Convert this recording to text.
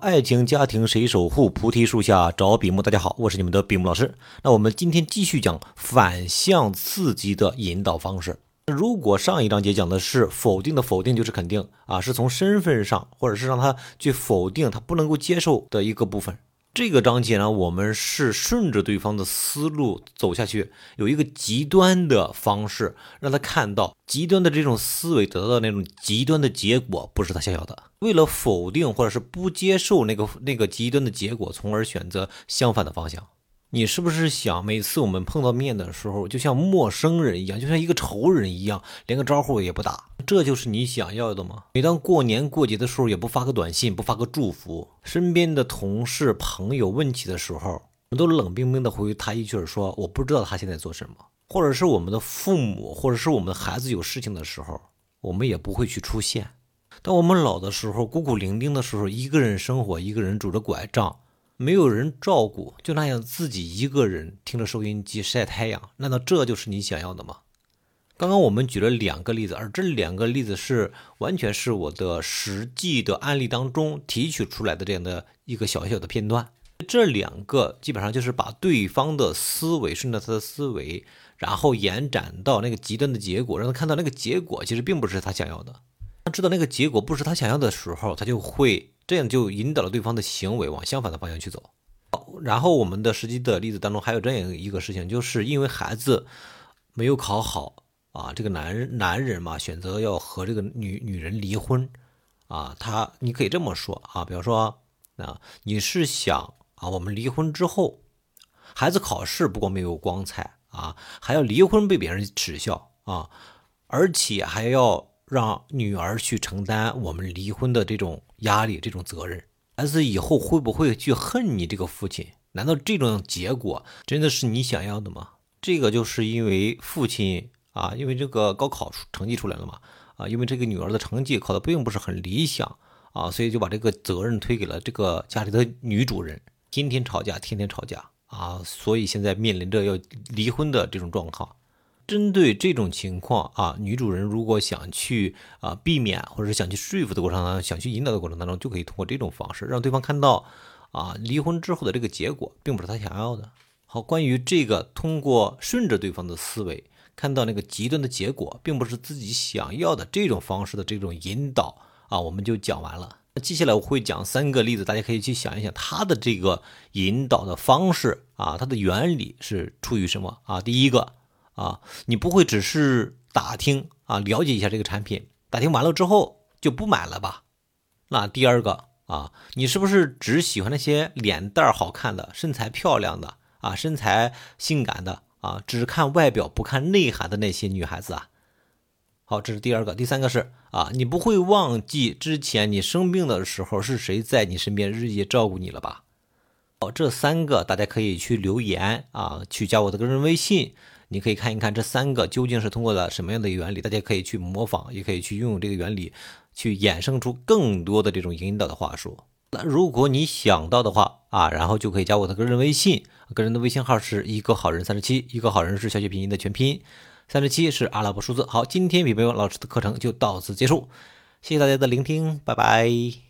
爱情家庭谁守护？菩提树下找比目。大家好，我是你们的比目老师。那我们今天继续讲反向刺激的引导方式。如果上一章节讲的是否定的否定就是肯定啊，是从身份上或者是让他去否定他不能够接受的一个部分。这个章节呢，我们是顺着对方的思路走下去，有一个极端的方式，让他看到极端的这种思维得到那种极端的结果不是他想要的。为了否定或者是不接受那个那个极端的结果，从而选择相反的方向。你是不是想每次我们碰到面的时候，就像陌生人一样，就像一个仇人一样，连个招呼也不打？这就是你想要的吗？每当过年过节的时候，也不发个短信，不发个祝福，身边的同事朋友问起的时候，我们都冷冰冰的回他一句说：“我不知道他现在做什么。”或者是我们的父母，或者是我们的孩子有事情的时候，我们也不会去出现。当我们老的时候，孤苦伶仃的时候，一个人生活，一个人拄着拐杖。没有人照顾，就那样自己一个人听着收音机晒太阳，难道这就是你想要的吗？刚刚我们举了两个例子，而这两个例子是完全是我的实际的案例当中提取出来的这样的一个小小的片段。这两个基本上就是把对方的思维顺着他的思维，然后延展到那个极端的结果，让他看到那个结果其实并不是他想要的。他知道那个结果不是他想要的时候，他就会。这样就引导了对方的行为往相反的方向去走。然后我们的实际的例子当中还有这样一个事情，就是因为孩子没有考好啊，这个男人男人嘛选择要和这个女女人离婚啊，他你可以这么说啊，比方说啊，你是想啊，我们离婚之后，孩子考试不光没有光彩啊，还要离婚被别人耻笑啊，而且还要。让女儿去承担我们离婚的这种压力、这种责任，孩子以后会不会去恨你这个父亲？难道这种结果真的是你想要的吗？这个就是因为父亲啊，因为这个高考成绩出来了嘛，啊，因为这个女儿的成绩考的并不是很理想啊，所以就把这个责任推给了这个家里的女主人，天天吵架，天天吵架啊，所以现在面临着要离婚的这种状况。针对这种情况啊，女主人如果想去啊避免，或者是想去说服的过程当中，想去引导的过程当中，就可以通过这种方式让对方看到啊离婚之后的这个结果并不是他想要的。好，关于这个通过顺着对方的思维看到那个极端的结果，并不是自己想要的这种方式的这种引导啊，我们就讲完了。那接下来我会讲三个例子，大家可以去想一想他的这个引导的方式啊，它的原理是出于什么啊？第一个。啊，你不会只是打听啊，了解一下这个产品，打听完了之后就不买了吧？那第二个啊，你是不是只喜欢那些脸蛋好看的、身材漂亮的啊、身材性感的啊，只看外表不看内涵的那些女孩子啊？好，这是第二个。第三个是啊，你不会忘记之前你生病的时候是谁在你身边日夜照顾你了吧？好，这三个大家可以去留言啊，去加我的个人微信。你可以看一看这三个究竟是通过了什么样的原理，大家可以去模仿，也可以去运用这个原理，去衍生出更多的这种引导的话术。那如果你想到的话啊，然后就可以加我的个人微信，个人的微信号是一个好人三十七，一个好人是小学拼音的全拼，三十七是阿拉伯数字。好，今天比贝文老师的课程就到此结束，谢谢大家的聆听，拜拜。